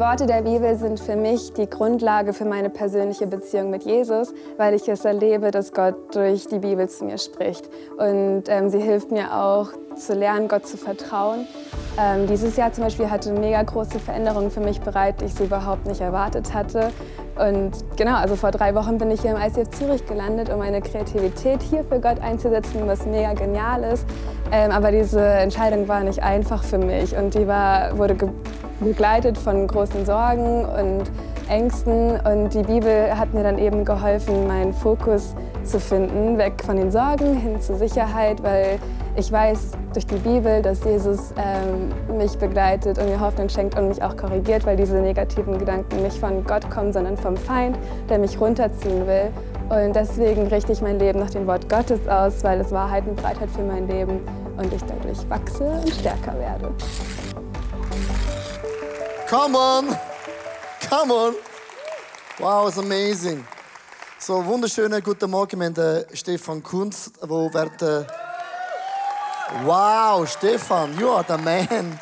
Worte der Bibel sind für mich die Grundlage für meine persönliche Beziehung mit Jesus, weil ich es erlebe, dass Gott durch die Bibel zu mir spricht. Und ähm, sie hilft mir auch zu lernen, Gott zu vertrauen. Ähm, dieses Jahr zum Beispiel hatte mega große Veränderungen für mich bereit, die ich so überhaupt nicht erwartet hatte. Und genau, also vor drei Wochen bin ich hier im ICF Zürich gelandet, um meine Kreativität hier für Gott einzusetzen, was mega genial ist. Ähm, aber diese Entscheidung war nicht einfach für mich und die war, wurde begleitet von großen Sorgen und Ängsten. Und die Bibel hat mir dann eben geholfen, meinen Fokus zu finden, weg von den Sorgen hin zur Sicherheit, weil ich weiß durch die Bibel, dass Jesus ähm, mich begleitet und mir Hoffnung schenkt und mich auch korrigiert, weil diese negativen Gedanken nicht von Gott kommen, sondern vom Feind, der mich runterziehen will. Und deswegen richte ich mein Leben nach dem Wort Gottes aus, weil es Wahrheit und Breitheit für mein Leben und ich dadurch wachse und stärker werde. Come on! Come on! Wow, it's amazing. So, wunderschönen guten Morgen. Wir haben Stefan Kunz, wo während äh, Wow, Stefan, you are the man.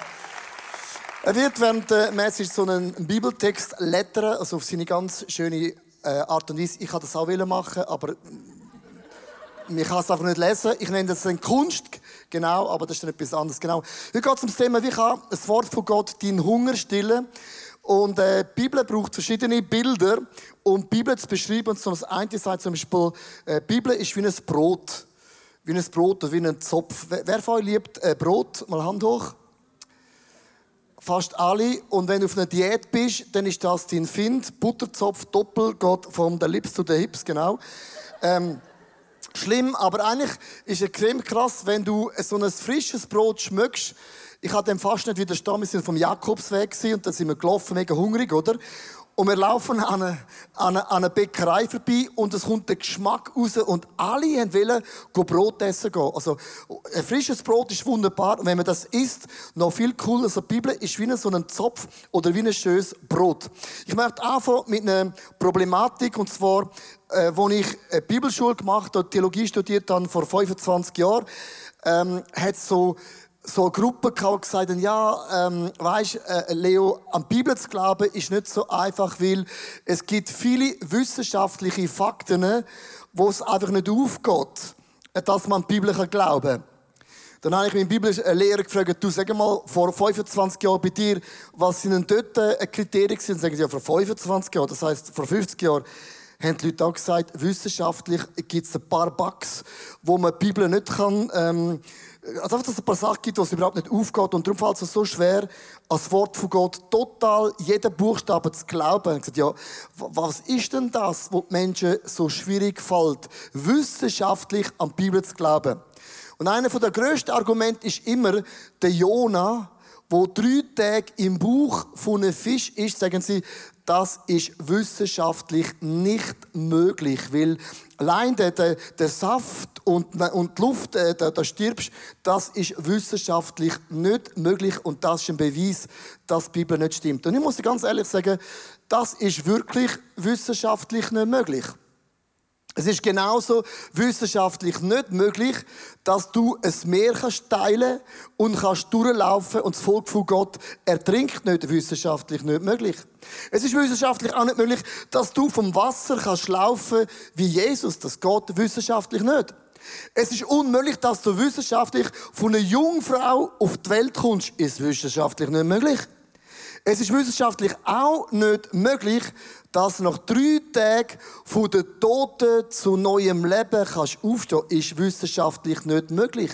Er wird während der Message so einen Bibeltext lettern, also auf seine ganz schöne äh, Art und Weise. Ich kann das auch machen, aber ich kann es einfach nicht lesen. Ich nenne das eine Kunst, genau, aber das ist dann etwas anderes. Genau. Heute geht es um das Thema, wie kann das Wort von Gott deinen Hunger stillen? Und äh, die Bibel braucht verschiedene Bilder, um die Bibel zu beschreiben. Und das eine sagt zum Beispiel, äh, die Bibel ist wie ein Brot wie ein Brot oder wie ein Zopf. Wer von euch liebt äh, Brot? Mal Hand hoch. Fast alle. Und wenn du auf einer Diät bist, dann ist das dein Find. Butterzopf doppel geht von der Lips zu den Hips, genau. Ähm, schlimm, aber eigentlich ist es creme krass, wenn du so ein frisches Brot schmückst. Ich hatte dem fast nicht widerstanden. Wir sind vom Jakobsweg und dann sind wir gelaufen, mega hungrig, oder? Und wir laufen an einer eine, eine Bäckerei vorbei und es kommt der Geschmack raus und alle wollen Brot essen gehen. Also, ein frisches Brot ist wunderbar und wenn man das isst, noch viel cooler. Also, die Bibel ist wie so ein Zopf oder wie ein schönes Brot. Ich möchte anfangen mit einer Problematik und zwar, äh, wo ich eine Bibelschule gemacht habe, Theologie studiert dann vor 25 Jahren, ähm, hat so so Gruppen gehabt, gesagt haben, ja, ähm, weißt, äh, Leo, an die Bibel zu glauben ist nicht so einfach, weil es gibt viele wissenschaftliche Fakten, wo es einfach nicht aufgeht, dass man an die Bibel glauben kann. Dann habe ich meinen Bibellehrer gefragt, du sag mal, vor 25 Jahren bei dir, was sind denn dort äh, Kriterien gewesen? Sagen sie, ja, vor 25 Jahren, das heisst, vor 50 Jahren haben die Leute auch gesagt, wissenschaftlich gibt es ein paar Bugs, wo man die Bibel nicht kann, ähm, also einfach, dass es ein paar Sachen gibt, was überhaupt nicht aufgeht. Und darum fällt es so schwer, als Wort von Gott total jeden Buchstaben zu glauben. Ich gesagt, ja, was ist denn das, was die Menschen so schwierig fällt, wissenschaftlich an die Bibel zu glauben? Und einer der grössten Argumente ist immer der Jona, wo drei Tage im Buch von einem Fisch ist, sagen sie, das ist wissenschaftlich nicht möglich, weil allein der, der, der Saft und, und die Luft, äh, da, da stirbst, das ist wissenschaftlich nicht möglich und das ist ein Beweis, dass die Bibel nicht stimmt. Und ich muss ganz ehrlich sagen, das ist wirklich wissenschaftlich nicht möglich. Es ist genauso wissenschaftlich nicht möglich, dass du ein Meer kannst teilen und kannst durchlaufen und das Volk von Gott ertrinkt nicht. Wissenschaftlich nicht möglich. Es ist wissenschaftlich auch nicht möglich, dass du vom Wasser kannst laufen wie Jesus. Das geht wissenschaftlich nicht. Es ist unmöglich, dass du wissenschaftlich von einer Jungfrau auf die Welt kommst. Ist wissenschaftlich nicht möglich. Es ist wissenschaftlich auch nicht möglich, dass nach drei Tagen von den Toten zu neuem Leben kannst aufstehen, ist wissenschaftlich nicht möglich.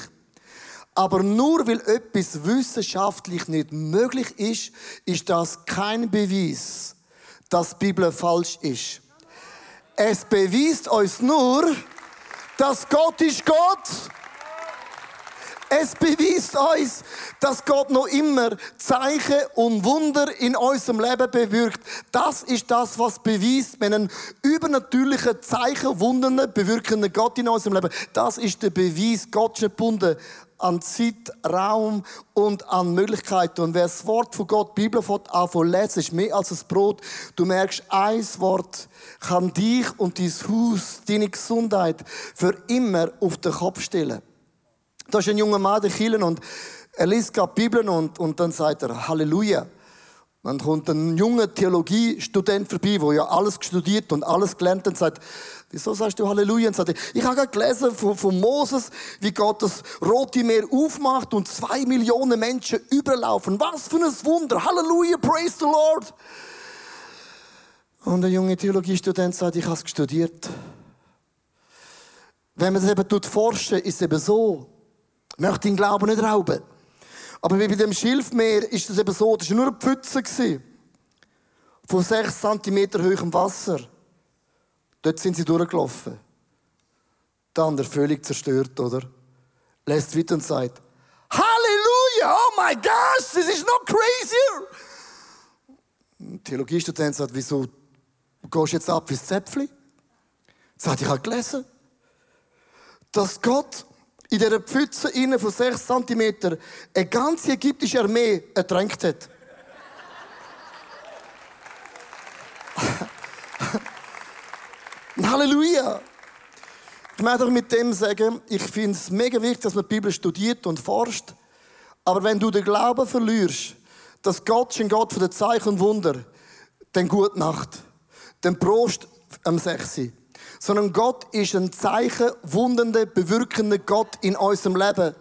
Aber nur weil etwas wissenschaftlich nicht möglich ist, ist das kein Beweis, dass die Bibel falsch ist. Es beweist uns nur, dass Gott ist Gott es beweist uns, dass Gott noch immer Zeichen und Wunder in unserem Leben bewirkt. Das ist das, was beweist, wenn ein übernatürlicher Zeichen, Wunder bewirkende Gott in unserem Leben. Das ist der Beweis. Gott ist gebunden an Zeit, Raum und an Möglichkeiten. Und wer das Wort von Gott, die Bibel anfangen lesen, ist mehr als ein Brot. Du merkst, ein Wort kann dich und dein Haus, deine Gesundheit für immer auf den Kopf stellen. Da ist ein junger Mann, der Kirche, und er liest gerade die Bibel und, und dann sagt er Halleluja. Dann kommt ein junger Theologiestudent vorbei, der ja alles studiert und alles gelernt hat und sagt, wieso sagst du Halleluja? Und sagt, ich habe gerade gelesen von, von Moses, wie Gott das Rote Meer aufmacht und zwei Millionen Menschen überlaufen. Was für ein Wunder! Halleluja, praise the Lord! Und der junge Theologiestudent sagt, ich habe es studiert. Wenn man es eben forschen, ist es eben so. Möchte den Glauben nicht rauben. Aber wie bei dem Schilfmeer ist es eben so, das war nur eine Pfütze. Von sechs Zentimeter hohem Wasser. Dort sind sie durchgelaufen. Der andere völlig zerstört, oder? Lässt weiter und sagt, Halleluja! Oh my gosh, this is not crazier! Ein Theologiestudent sagt, wieso gehst du jetzt ab wie Zäpfli? Sagt, ich habe gelesen, dass Gott in dieser Pfütze innen von 6 cm eine ganze ägyptische Armee ertränkt hat. Halleluja! Ich möchte mit dem sagen, ich finde es mega wichtig, dass man die Bibel studiert und forscht. Aber wenn du den Glauben verlierst, dass Gott schon Gott für den Zeichen und Wunder, dann gute Nacht. Dann Prost am 6 sondern Gott ist ein Zeichen, wundernde, bewirkende Gott in unserem Leben.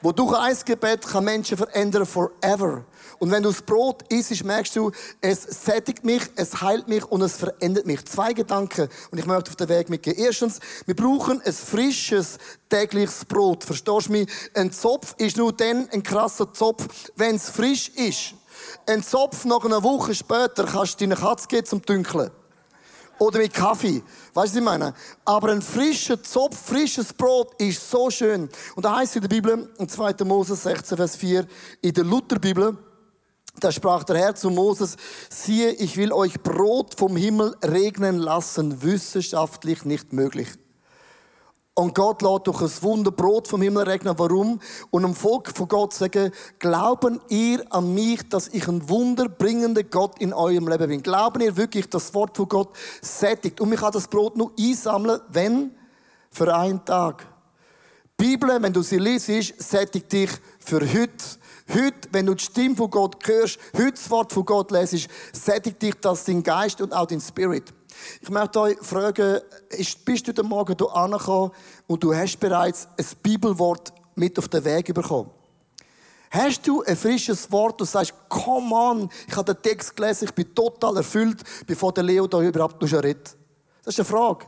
Wo durch ein Gebet kann Menschen verändern forever. Und wenn du das Brot isst, merkst du, es sättigt mich, es heilt mich und es verändert mich. Zwei Gedanken, und ich möchte auf den Weg mitgehen. Erstens, wir brauchen ein frisches, tägliches Brot. Verstehst du mich? Ein Zopf ist nur dann ein krasser Zopf, wenn es frisch ist. Ein Zopf nach einer Woche später kannst du deine Katze geben zum Dünkeln. Oder mit Kaffee. Weißt du, was ich meine? Aber ein frischer Zopf, frisches Brot ist so schön. Und da heißt in der Bibel, in 2. Mose 16, Vers 4, in der Lutherbibel, da sprach der Herr zu Moses, siehe, ich will euch Brot vom Himmel regnen lassen, wissenschaftlich nicht möglich. Und Gott lässt durch ein Wunder Brot vom Himmel regnen. Warum? Und am Volk von Gott sagen, glauben ihr an mich, dass ich ein wunderbringender Gott in eurem Leben bin? Glauben ihr wirklich, dass das Wort von Gott sättigt? Und ich kann das Brot nur einsammeln, wenn? Für einen Tag. Die Bibel, wenn du sie liest, sättigt dich für heute. Heute, wenn du die Stimme von Gott hörst, heute das Wort von Gott lesest, sättigt dich das dein Geist und auch dein Spirit. Ich möchte euch fragen, bist du heute Morgen hier angekommen und du hast bereits ein Bibelwort mit auf den Weg bekommen? Hast du ein frisches Wort und sagst, come on, ich habe den Text gelesen, ich bin total erfüllt, bevor der Leo da überhaupt noch redet? Das ist eine Frage.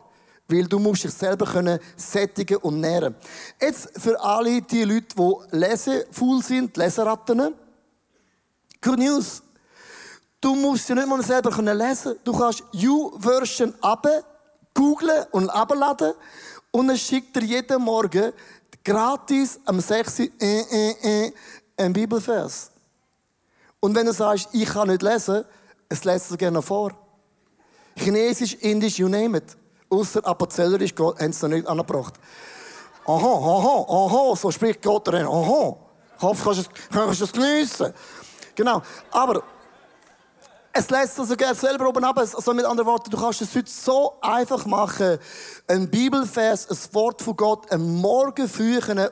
Weil du musst dich selber können sättigen und nähren. Jetzt für alle die Leute, die lesefaul sind, Leseratten. Good News. Du musst ja nicht mal selber lesen Du kannst U-Version ab, googlen und abladen und es schickt dir jeden Morgen gratis am 6. Äh, äh, äh, ein Bibelvers. Und wenn du sagst, ich kann nicht lesen, es lässt es gerne vor. Chinesisch, Indisch, you name it. Außer Apozellerisch haben sie noch nicht angebracht. Aha, aha, aha, so spricht Gott rein. Aha. Ich hoffe, kannst du kannst es geniessen. Genau. Aber es lässt also gerne selber oben ab. Also mit anderen Worten, du kannst es heute so einfach machen, ein Bibelvers, ein Wort von Gott, am Morgen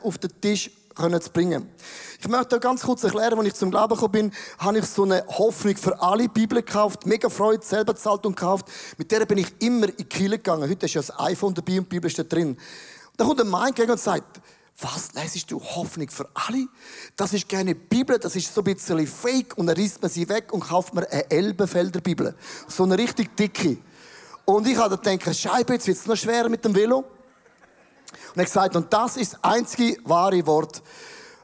auf den Tisch zu bringen. Ich möchte ganz kurz erklären, als ich zum Glauben gekommen bin, habe ich so eine Hoffnung für alle Bibel gekauft, mega Freude, selber zahlt und gekauft. Mit der bin ich immer in die Kirche gegangen. Heute ist ja das iPhone dabei und die Bibel steht drin. Da kommt ein Mann gegen und sagt, was lesest du? Hoffnung für alle? Das ist keine Bibel, das ist so ein bisschen fake. Und dann reißt man sie weg und kauft mir eine Elbenfelder Bibel. So eine richtig dicke. Und ich habe gedacht, Scheibe, jetzt wird es noch schwerer mit dem Velo. Und er gesagt, und das ist das einzige wahre Wort.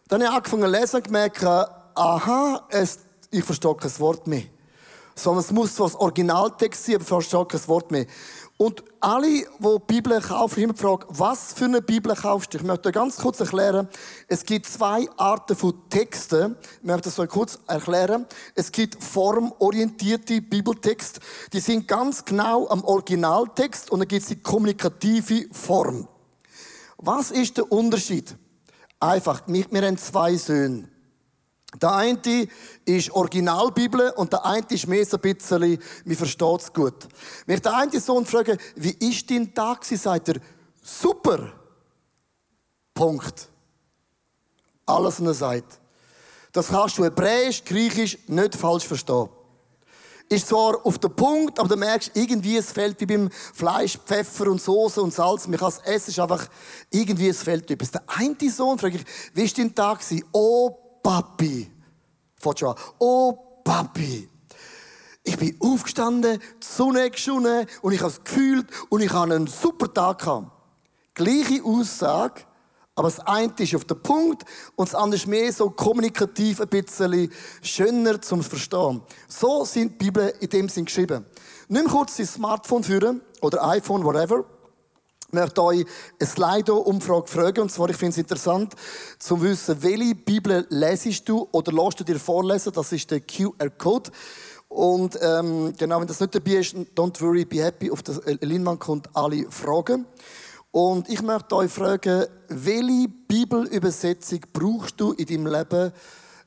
Dann habe ich angefangen zu lesen und gemerkt, aha, es, ich verstehe kein Wort mehr. Sondern es muss so ein Originaltext sein, aber ich verstehe kein Wort mehr. Und alle, die Bibel kaufen, immer fragen, was für eine Bibel kaufst du? Ich möchte ganz kurz erklären. Es gibt zwei Arten von Texten. Ich möchte das so kurz erklären. Es gibt formorientierte Bibeltexte. Die sind ganz genau am Originaltext und dann gibt es die kommunikative Form. Was ist der Unterschied? Einfach, wir haben zwei Söhne. Der eine ist Originalbibel und der eine ist mehr so ein bisschen, mir versteht es gut. Wenn ich den einen Sohn frage, wie ist dein Tag, sie sagt er, super. Punkt. Alles, was er sagt. Das kannst du Hebräisch, Griechisch nicht falsch verstehen. ist zwar auf den Punkt, aber du merkst, irgendwie es fehlt wie beim Fleisch, Pfeffer und Soße und Salz. Man kann es essen, ist einfach irgendwie es fehlt etwas. Der eine Sohn frage ich, wie war dein Tag? Oh, Papi. Fährt schon an. Oh, Papi. Ich bin aufgestanden, die Sonne geschonnen und ich habe es gefühlt und ich habe einen super Tag gehabt. Gleiche Aussage, aber das eine ist auf den Punkt und das andere ist mehr so kommunikativ ein bisschen schöner zum Verstehen. So sind die Bibel in dem Sinn geschrieben. Nimm kurz dein Smartphone führen oder iPhone, whatever. Möchte euch eine Slido-Umfrage fragen. Und zwar, ich finde es interessant, zu wissen, welche Bibel lesest du oder lässt du dir vorlesen. Das ist der QR-Code. Und ähm, genau, wenn das nicht dabei ist, don't worry, be happy. Auf der Leinwand kommt alle Fragen. Und ich möchte euch fragen, welche Bibelübersetzung brauchst du in deinem Leben?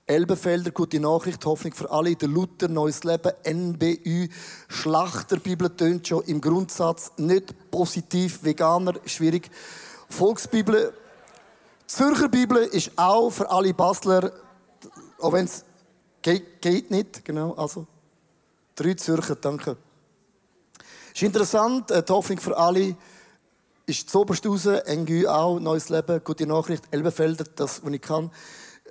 Elbenfelder, gute Nachricht, Hoffnung für alle. Der Luther, Neues Leben, NBÜ, Schlachterbibel tönt schon im Grundsatz nicht positiv, Veganer, schwierig. Volksbibel, Zürcher Bibel ist auch für alle Basler, auch wenn es geht, geht nicht, genau, also drei Zürcher, danke. Ist interessant, äh, die Hoffnung für alle ist zoberst raus, NGÜ auch, neues Leben, gute Nachricht, Elbenfelder, das, was ich kann.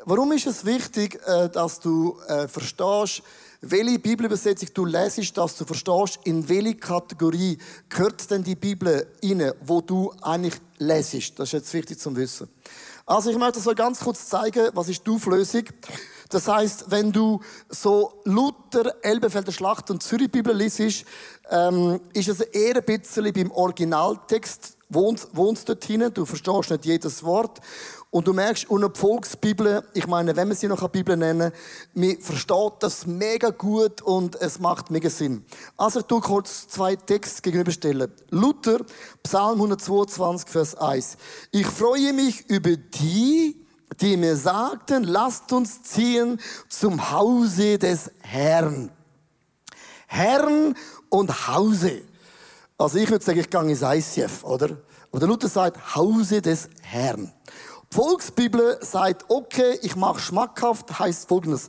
Warum ist es wichtig, äh, dass du äh, verstehst, welche Bibelübersetzung du lesest, dass du verstehst, in welche Kategorie gehört denn die Bibel rein, wo du eigentlich lesest. Das ist jetzt wichtig zu wissen. Also ich möchte das ganz kurz zeigen, was ist die Auflösung. Das heißt, wenn du so Luther, Elbefelder Schlacht und Zürich Bibel liest, ähm, ist es eher ein bisschen beim Originaltext wohnst, wohnst dort hinein, du verstehst nicht jedes Wort. Und du merkst, und die Volksbibel, ich meine, wenn man sie noch eine Bibel nennen man versteht das mega gut und es macht mega Sinn. Also ich tue kurz zwei Texte gegenüberstellen. Luther, Psalm 122, Vers 1. Ich freue mich über die, die mir sagten, lasst uns ziehen zum Hause des Herrn. Herrn und Hause. Also ich würde sagen, ich gehe ins ICF, oder? Aber der Luther sagt, Hause des Herrn. Volksbibel sagt, okay, ich mache schmackhaft, heißt folgendes.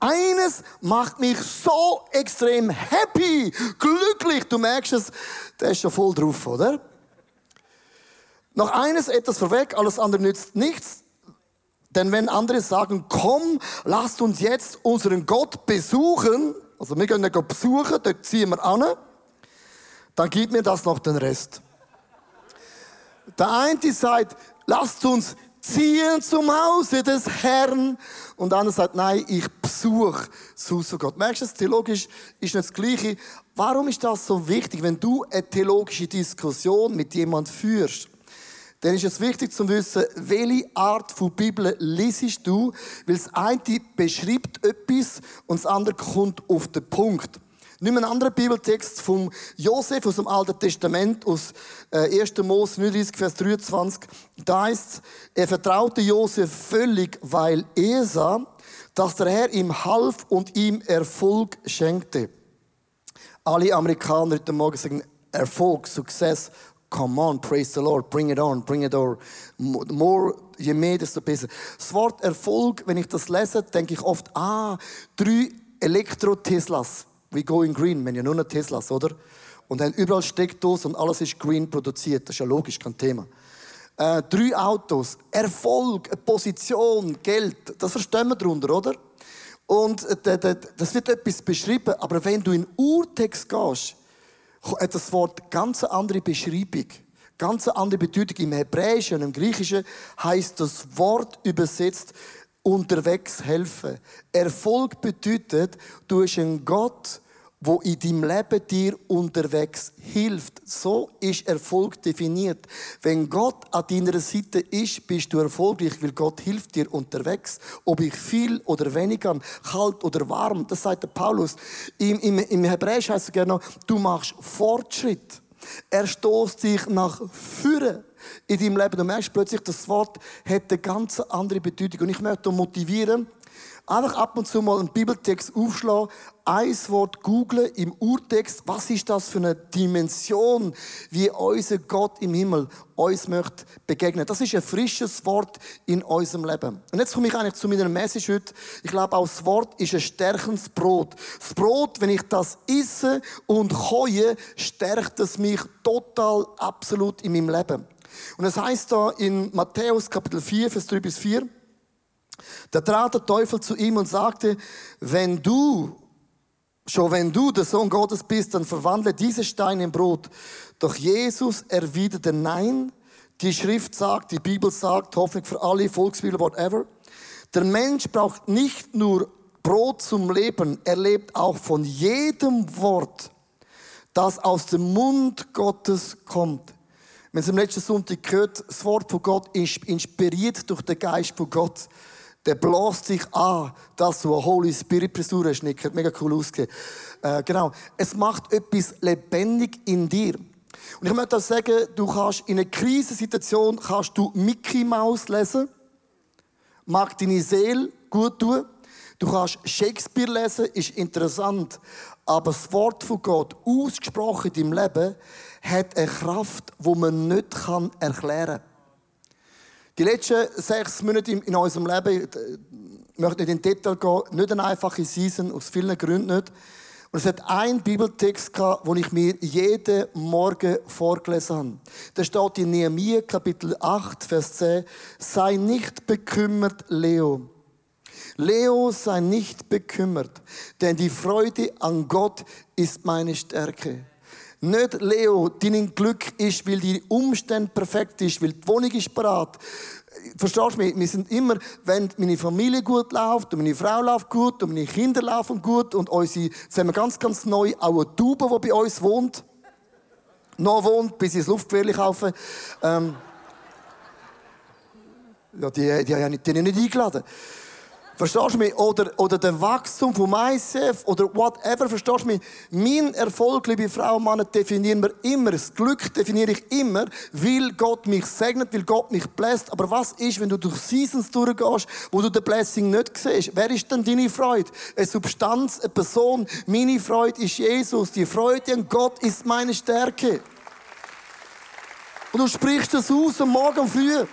Eines macht mich so extrem happy, glücklich. Du merkst es, der ist schon voll drauf, oder? Noch eines etwas vorweg, alles andere nützt nichts. Denn wenn andere sagen, komm, lasst uns jetzt unseren Gott besuchen, also wir gehen ihn besuchen, dort ziehen wir an, dann gibt mir das noch den Rest. Der eine sagt, lasst uns ziehen zum Hause des Herrn. Und der andere sagt, nein, ich besuche das Haus von Gott. Merkst du, das theologisch ist nicht das Gleiche. Warum ist das so wichtig? Wenn du eine theologische Diskussion mit jemand führst, dann ist es wichtig zu wissen, welche Art von Bibel lesest du, weil das eine beschreibt etwas und das andere kommt auf den Punkt. Nimm einen anderen Bibeltext vom Josef aus dem Alten Testament, aus 1. Äh, Mose 39, Vers 23. Da heißt er vertraute Josef völlig, weil er sah, dass der Herr ihm half und ihm Erfolg schenkte. Alle Amerikaner heute Morgen sagen Erfolg, Success, come on, praise the Lord, bring it on, bring it on. More, je mehr, desto besser. Das Wort Erfolg, wenn ich das lese, denke ich oft, ah, drei Elektro-Teslas wie Going Green, wenn ja nur noch Teslas, oder? Und haben überall Steckdosen und alles ist green produziert. Das ist ja logisch, kein Thema. Äh, drei Autos, Erfolg, Position, Geld, das verstehen wir darunter, oder? Und äh, das wird etwas beschrieben, aber wenn du in Urtext gehst, hat das Wort ganz andere Beschreibung, ganz andere Bedeutung. Im Hebräischen und im Griechischen heißt das Wort übersetzt unterwegs helfen. Erfolg bedeutet, du hast einen Gott, wo in deinem Leben dir unterwegs hilft. So ist Erfolg definiert. Wenn Gott an deiner Seite ist, bist du erfolgreich, weil Gott hilft dir unterwegs. Ob ich viel oder wenig habe, kalt oder warm, das sagt der Paulus. Im, im, im Hebräisch heißt es gerne, du machst Fortschritt. Er stoßt dich nach vorne in deinem Leben. Du merkst plötzlich, das Wort hat eine ganz andere Bedeutung. Und ich möchte motivieren, Einfach ab und zu mal einen Bibeltext aufschlagen, ein Wort googlen im Urtext. Was ist das für eine Dimension, wie unser Gott im Himmel uns möchte begegnen? Das ist ein frisches Wort in unserem Leben. Und jetzt komme ich eigentlich zu meiner Message heute. Ich glaube, auch das Wort ist ein stärkendes Brot. Das Brot, wenn ich das esse und keue, stärkt es mich total, absolut in meinem Leben. Und es heißt da in Matthäus Kapitel 4, Vers 3 bis 4, da trat der Teufel zu ihm und sagte, wenn du, schon wenn du der Sohn Gottes bist, dann verwandle diese Steine in Brot. Doch Jesus erwiderte nein. Die Schrift sagt, die Bibel sagt, hoffentlich für alle Volksbibel, whatever. Der Mensch braucht nicht nur Brot zum Leben, er lebt auch von jedem Wort, das aus dem Mund Gottes kommt. Wir haben es am letzten Sonntag gehört, das Wort von Gott ist inspiriert durch den Geist von Gott der bläst sich an, dass du eine Holy Spirit Frisur hast, Nick. Hat mega cool ausgesehen. Äh, genau. Es macht etwas lebendig in dir. Und ich möchte auch sagen, du kannst in einer Krisensituation kannst du Mickey Mouse lesen. Mag deine Seele gut tun. Du kannst Shakespeare lesen, ist interessant. Aber das Wort von Gott, ausgesprochen deinem Leben, hat eine Kraft, die man nicht erklären kann. Die letzten sechs Monate in unserem Leben, ich möchte nicht in Detail gehen, nicht eine einfache Season, aus vielen Gründen nicht. Und es hat einen Bibeltext gehabt, den ich mir jeden Morgen vorgelesen habe. Da steht in Nehemiah Kapitel 8, Vers 10, sei nicht bekümmert, Leo. Leo, sei nicht bekümmert, denn die Freude an Gott ist meine Stärke. Nicht, Leo, dein Glück ist, weil die Umstände perfekt ist, weil die Wohnung ist parat. Verstehst du mich? Wir sind immer, wenn meine Familie gut läuft und meine Frau läuft gut und meine Kinder laufen gut und unsere, jetzt wir ganz, ganz neu auch eine Taube, die bei uns wohnt. Noch wohnt, bis sie das Luftgefährlich kaufen. Ähm, ja, die, die, die, die ich nicht eingeladen. Verstehst du mich? Oder, oder der Wachstum von myself oder whatever. Verstehst du mich? Mein Erfolg, liebe Frau und Männer, definieren wir immer. Das Glück definiere ich immer, weil Gott mich segnet, weil Gott mich bläst. Aber was ist, wenn du durch Seasons durchgehst, wo du den Blessing nicht siehst? Wer ist denn deine Freude? Eine Substanz, eine Person. Meine Freude ist Jesus. Die Freude an Gott ist meine Stärke. Und du sprichst das aus am Morgen früh.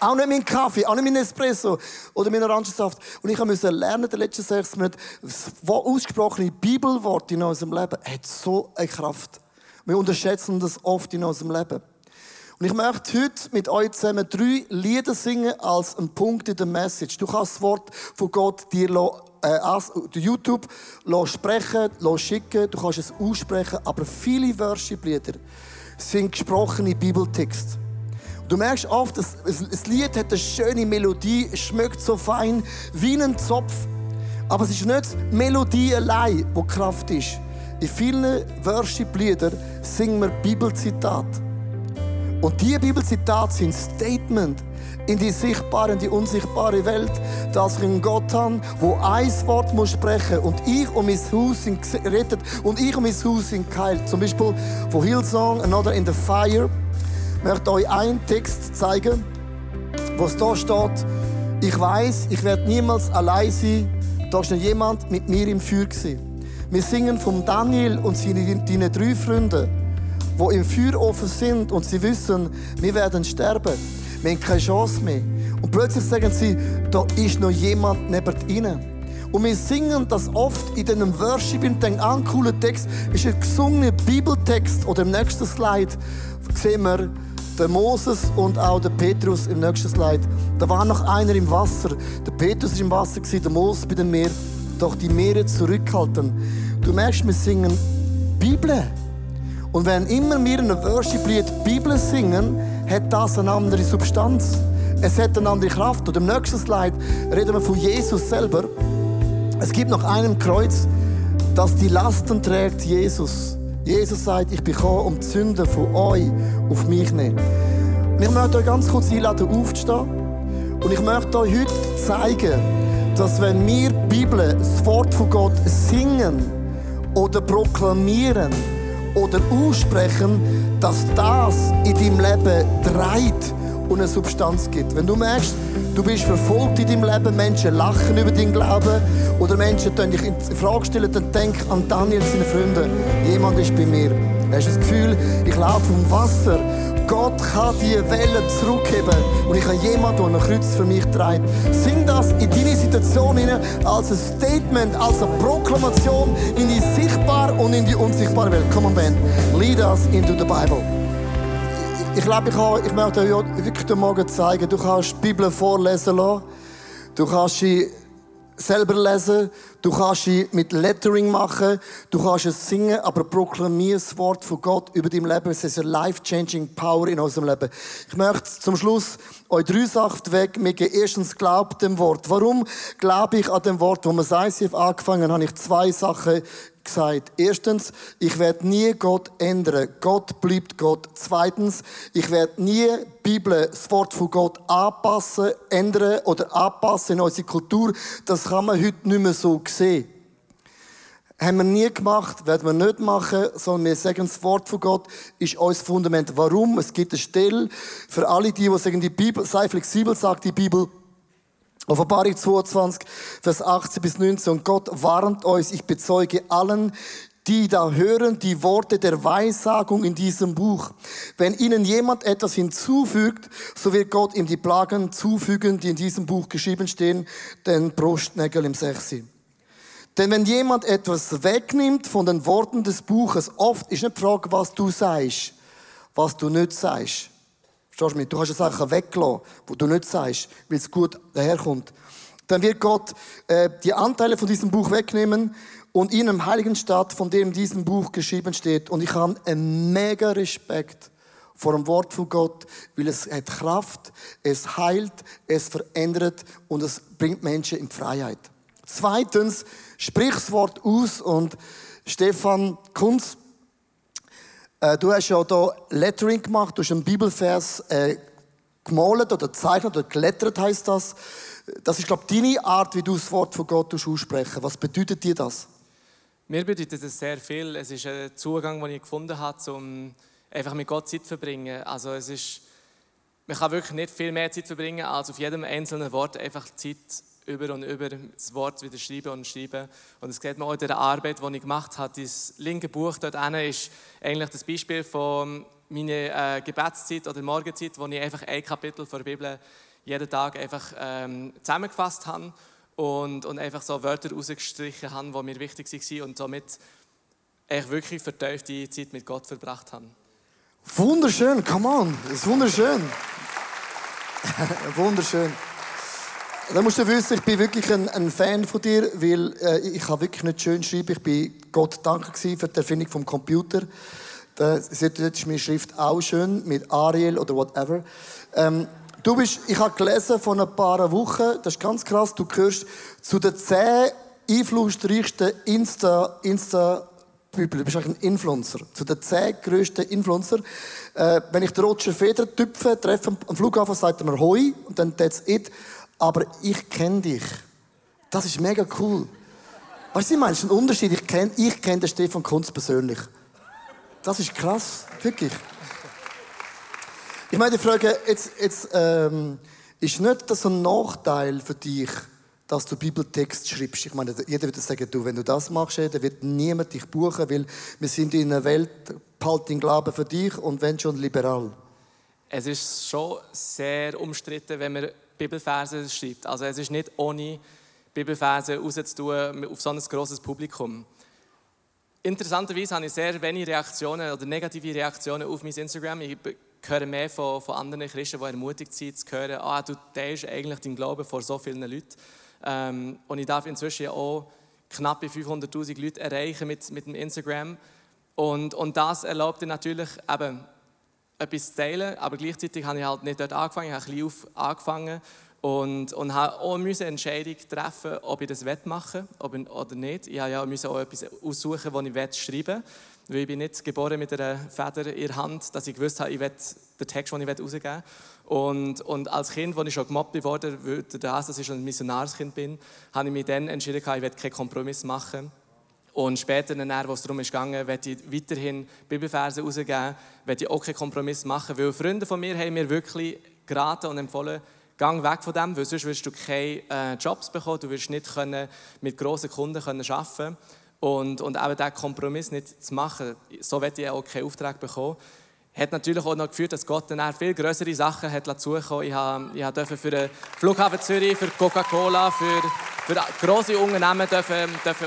Auch nicht mein Kaffee, auch nicht mein Espresso oder mein Orangensaft. Und ich musste lernen, in den letzten sechs Monaten, das ausgesprochene Bibelwort in unserem Leben hat so eine Kraft. Wir unterschätzen das oft in unserem Leben. Und ich möchte heute mit euch zusammen drei Lieder singen als ein Punkt in der Message. Du kannst das Wort von Gott dir äh, YouTube sprechen, schicken, du kannst es aussprechen, aber viele Worship-Lieder sind gesprochene Bibeltexte. Du merkst oft, das, Lied hat eine schöne Melodie, schmeckt so fein wie ein Zopf. Aber es ist nicht die Melodie allein, die Kraft ist. In vielen Worship-Liedern singen wir Bibelzitate. Und diese Bibelzitate sind Statement in die sichtbare und die unsichtbare Welt, dass ich einen Gott habe, wo ein Wort muss sprechen und ich um mein Haus sind gerettet und ich um mein Haus sind geheilt. Zum Beispiel von Hillsong, Another in the Fire möchte euch einen Text zeigen, wo es da steht, ich weiß, ich werde niemals allein sein, da ist noch jemand mit mir im Feuer gewesen. Wir singen von Daniel und seinen drei Freunden, die im Feuerofen sind und sie wissen, wir werden sterben. Wir haben keine Chance mehr. Und plötzlich sagen sie, da ist noch jemand neben ihnen. Und wir singen das oft in diesem Worship und denken, ah, cooler Text, ist ein gesungener Bibeltext. Oder im nächsten Slide sehen wir, der Moses und auch der Petrus im nächsten Slide. Da war noch einer im Wasser. Der Petrus war im Wasser, der Moses bei dem Meer. Doch die Meere zurückhalten. Du merkst, wir singen Bibel. Und wenn immer wir in einem Worship-Lied Bibel singen, hat das eine andere Substanz. Es hat eine andere Kraft. Und im nächsten Slide reden wir von Jesus selber. Es gibt noch einem Kreuz, das die Lasten trägt, Jesus. Jesus sagt, ich bin gekommen, um die Sünden von euch auf mich zu nehmen. Ich möchte euch ganz kurz einladen, aufzustehen. Und ich möchte euch heute zeigen, dass wenn wir die Bibel, das Wort von Gott singen oder proklamieren oder aussprechen, dass das in deinem Leben dreht und eine Substanz gibt. Wenn du merkst, du bist verfolgt in deinem Leben, Menschen lachen über deinen Glauben oder Menschen stellen dich in Frage stellen, dann denk an Daniel, seine Freunde. Jemand ist bei mir. Hast du das Gefühl, ich laufe um Wasser Gott kann die Wellen zurückheben und ich habe jemanden, der ein Kreuz für mich trägt. Sing das in deine Situation hinein als ein Statement, als eine Proklamation in die sichtbare und in die unsichtbare Welt. Come on, Ben. Lead us into the Bible. Ich glaube, ich, habe, ich möchte euch wirklich Morgen zeigen, du kannst die Bibel vorlesen lassen. Du kannst sie selber lesen, du kannst sie mit Lettering machen, du kannst es singen, aber proklamier das Wort von Gott über dein Leben. Es ist eine life-changing Power in unserem Leben. Ich möchte zum Schluss euch drei Sachen wegmitgeben. Erstens, glaubt dem Wort. Warum glaube ich an dem Wort? Wo wir ICF angefangen haben, habe ich zwei Sachen gesagt. Erstens, ich werde nie Gott ändern. Gott bleibt Gott. Zweitens, ich werde nie Bibel, das Wort von Gott anpassen, ändern oder anpassen in unsere Kultur. Das kann man heute nicht mehr so sehen. Haben wir nie gemacht, werden wir nicht machen, sondern wir sagen, das Wort von Gott ist unser Fundament. Warum? Es gibt eine Stelle für alle die, die sagen, die Bibel, sei flexibel, sagt die Bibel, Offenbarung 22, Vers 18 bis 19. Und Gott warnt euch, ich bezeuge allen, die da hören die Worte der Weissagung in diesem Buch. Wenn ihnen jemand etwas hinzufügt, so wird Gott ihm die Plagen zufügen, die in diesem Buch geschrieben stehen, den Brustnägel im Sechsi. Denn wenn jemand etwas wegnimmt von den Worten des Buches, oft ist nicht die Frage, was du sagst, was du nicht sagst. Verstehst du mich? Du kannst Sachen weglassen, die du nicht sagst, weil es gut daherkommt. Dann wird Gott äh, die Anteile von diesem Buch wegnehmen und in einem heiligen Stadt, von dem diesem Buch geschrieben steht. Und ich habe einen mega Respekt vor dem Wort von Gott, weil es hat Kraft, es heilt, es verändert und es bringt Menschen in Freiheit. Zweitens, sprich das Wort aus und Stefan Kunz äh, du hast ja hier Lettering gemacht, du hast einen Bibelvers äh, gemalt oder gezeichnet oder gelettert heißt das. Das ist, glaube ich, deine Art, wie du das Wort von Gott aussprechen. Was bedeutet dir das? Mir bedeutet es sehr viel. Es ist ein Zugang, den ich gefunden habe, um einfach mit Gott Zeit zu verbringen. Also es ist, man kann wirklich nicht viel mehr Zeit verbringen, als auf jedem einzelnen Wort einfach Zeit über und über das Wort wieder schreiben und schreiben. Und das sieht man auch in der Arbeit, die ich gemacht habe. Das linke Buch dort ist eigentlich das Beispiel von meiner äh, Gebetszeit oder Morgenzeit, wo ich einfach ein Kapitel der Bibel jeden Tag einfach ähm, zusammengefasst habe und, und einfach so Wörter rausgestrichen habe, die mir wichtig waren und somit ich wirklich vertiefte Zeit mit Gott verbracht habe. Wunderschön, come on, das ist wunderschön. wunderschön. Da musst du wissen, ich bin wirklich ein, ein Fan von dir, weil äh, ich kann wirklich nicht schön schreiben. Ich bin Gott dankbar für die Erfindung vom Computer. Das ist meine Schrift auch schön mit Ariel oder whatever. Ähm, du bist, ich habe gelesen von ein paar Wochen, das ist ganz krass, du gehörst zu den zehn einflussreichsten Insta, Insta Du bist eigentlich ein Influencer. Zu den zehn grössten Influencer. Äh, wenn ich den Roger Feder tüpfe, treffe am Flughafen, sagt er mir Hoi und dann that's it aber ich kenne dich. Das ist mega cool. Weißt du, ich meine, es ist ein Unterschied. Ich kenne ich kenn den Stefan Kunz persönlich. Das ist krass, wirklich. Ich meine, die Frage, jetzt, jetzt ähm, ist nicht das ein Nachteil für dich, dass du Bibeltext schreibst? Ich meine, jeder würde sagen, du, wenn du das machst, dann wird niemand dich buchen, weil wir sind in einer Welt, behalt den Glauben für dich und wenn schon liberal. Es ist schon sehr umstritten, wenn man Bibelverse schreibt. Also es ist nicht ohne Bibelverse rauszutun auf so ein grosses Publikum. Interessanterweise habe ich sehr wenige Reaktionen oder negative Reaktionen auf mein Instagram. Ich höre mehr von, von anderen Christen, die ermutigt sind, zu hören, ah, du teilst eigentlich deinen Glauben vor so vielen Leuten. Ähm, und ich darf inzwischen auch knappe 500'000 Leute erreichen mit, mit dem Instagram. Und, und das erlaubt dir natürlich eben, etwas zu teilen, aber gleichzeitig habe ich halt nicht dort angefangen, ich habe klein auf angefangen und, und habe auch eine Entscheidung treffen, ob ich das machen will oder nicht. Ich habe ja auch etwas aussuchen, das ich schreiben will, weil ich bin nicht geboren mit einer Feder in der Hand, dass ich gewusst habe, ich will den Text, den ich rausgeben will. Und, und als Kind, als ich schon gemobbt wurde, das, dass ich schon ein Missionarskind bin, habe ich mich dann entschieden, ich will keinen Kompromiss machen und später, wo es darum ging, werde ich weiterhin Bibelverse rausgeben, werde ich auch keinen Kompromiss machen, weil Freunde von mir haben mir wirklich geraten und empfohlen, gang weg von dem, weil sonst wirst du keine äh, Jobs bekommen, du wirst nicht können mit grossen Kunden können arbeiten und, und eben diesen Kompromiss nicht zu machen. So werde ich auch keinen Auftrag bekommen hat natürlich auch noch geführt, dass Gott dann viel größere Sachen hat zukommen. Ich, habe, ich durfte für den Flughafen Zürich, für Coca-Cola, für, für grosse Unternehmen dürfen, dürfen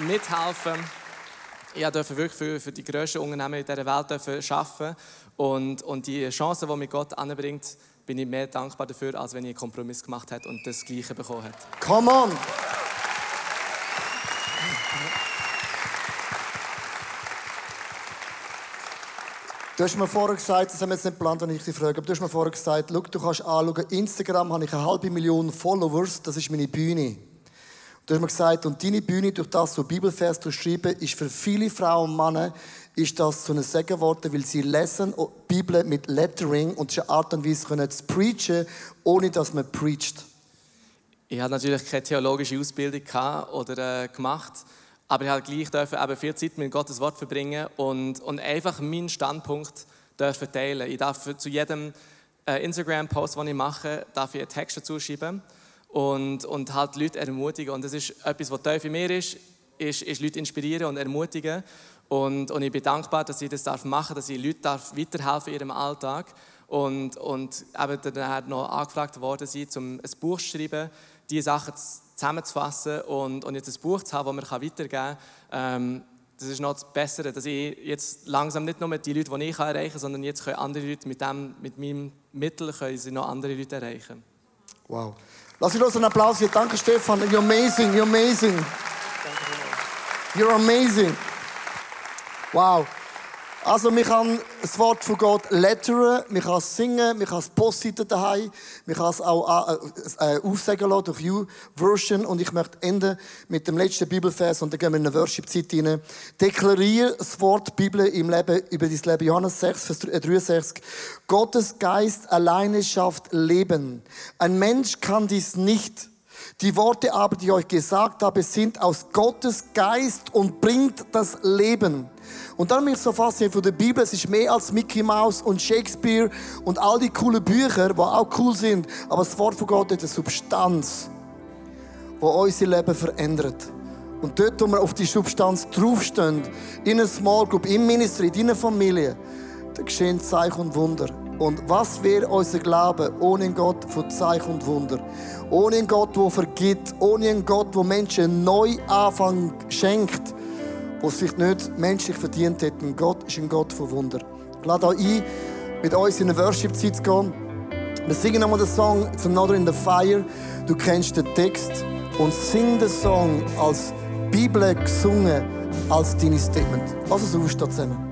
mithelfen. Ich durfte wirklich für, für die grössten Unternehmen in dieser Welt arbeiten. Und, und die Chancen, die mir Gott anbringt, bin ich mehr dankbar dafür, als wenn ich einen Kompromiss gemacht hätte und das Gleiche bekommen hätte. Come on! Du hast mir vorher gesagt, das haben wir jetzt nicht geplant, wenn ich dich frage, aber du hast mir vorher gesagt, du kannst anschauen, Instagram habe ich eine halbe Million Followers, das ist meine Bühne. Du hast mir gesagt, und deine Bühne, durch das so Bibelvers schreiben, ist für viele Frauen und Männer, ist das so ein Segen geworden, weil sie lesen die Bibel mit Lettering und es ist eine Art und Weise können zu preachen, ohne dass man preacht. Ich hatte natürlich keine theologische Ausbildung oder äh, gemacht. Aber ich habe gleich dürfen eben viel Zeit mit Gottes Wort verbringen und, und einfach meinen Standpunkt dürfen teilen. Ich darf zu jedem äh, Instagram-Post, den ich mache, darf ich einen Text dazu schreiben und, und halt Leute ermutigen. Und das ist etwas, was tief in mir ist, ist, ist Leute inspirieren und ermutigen. Und, und ich bin dankbar, dass ich das darf machen dass ich Leute darf weiterhelfen in ihrem Alltag. Und, und eben dann noch angefragt worden sein, um ein Buch zu schreiben, diese Sachen zu zusammenzufassen und, und jetzt ein Buch zu haben, das man weitergeben kann. Ähm, das ist noch das Bessere, dass ich jetzt langsam nicht nur die Leute, die ich erreichen kann, sondern jetzt können andere Leute mit, dem, mit meinem Mittel können sie noch andere Leute erreichen. Wow. Lass uns einen Applaus hier. Danke, Stefan. You're amazing. You're amazing. You're amazing. Wow. Also, man kann das Wort von Gott lettern, man kann es singen, man kann es posten daheim, man kann es auch äh, äh, aufsagen lassen durch YouVersion. Und ich möchte enden mit dem letzten Bibelvers und dann gehen wir in eine Worship-Zeit rein. Deklariere das Wort Bibel im Leben, über dein Leben. Johannes 6, Vers 63. Gottes Geist alleine schafft Leben. Ein Mensch kann dies nicht. Die Worte aber, die ich euch gesagt habe, sind aus Gottes Geist und bringt das Leben. Und dann bin ich so fasziniert von der Bibel. Es ist mehr als Mickey Mouse und Shakespeare und all die coolen Bücher, die auch cool sind. Aber das Wort von Gott hat eine Substanz, die unser Leben verändert. Und dort, wo wir auf die Substanz draufstehen, in einer Small Group, im Ministry, in deiner Familie, da geschehen Zeichen und Wunder. Und was wäre unser Glaube ohne einen Gott von Zeichen und Wunder? Ohne einen Gott, der vergibt, ohne einen Gott, der Menschen einen Neuanfang schenkt es vielleicht nicht menschlich verdient hätten. Gott ist ein Gott von Wunder. Ich lade euch ein, mit uns in eine Worship-Zeit zu gehen. Wir singen nochmal den Song It's Another in the Fire. Du kennst den Text und sing den Song als Bibel gesungen, als deine Statement. Lass uns aufstehen zusammen.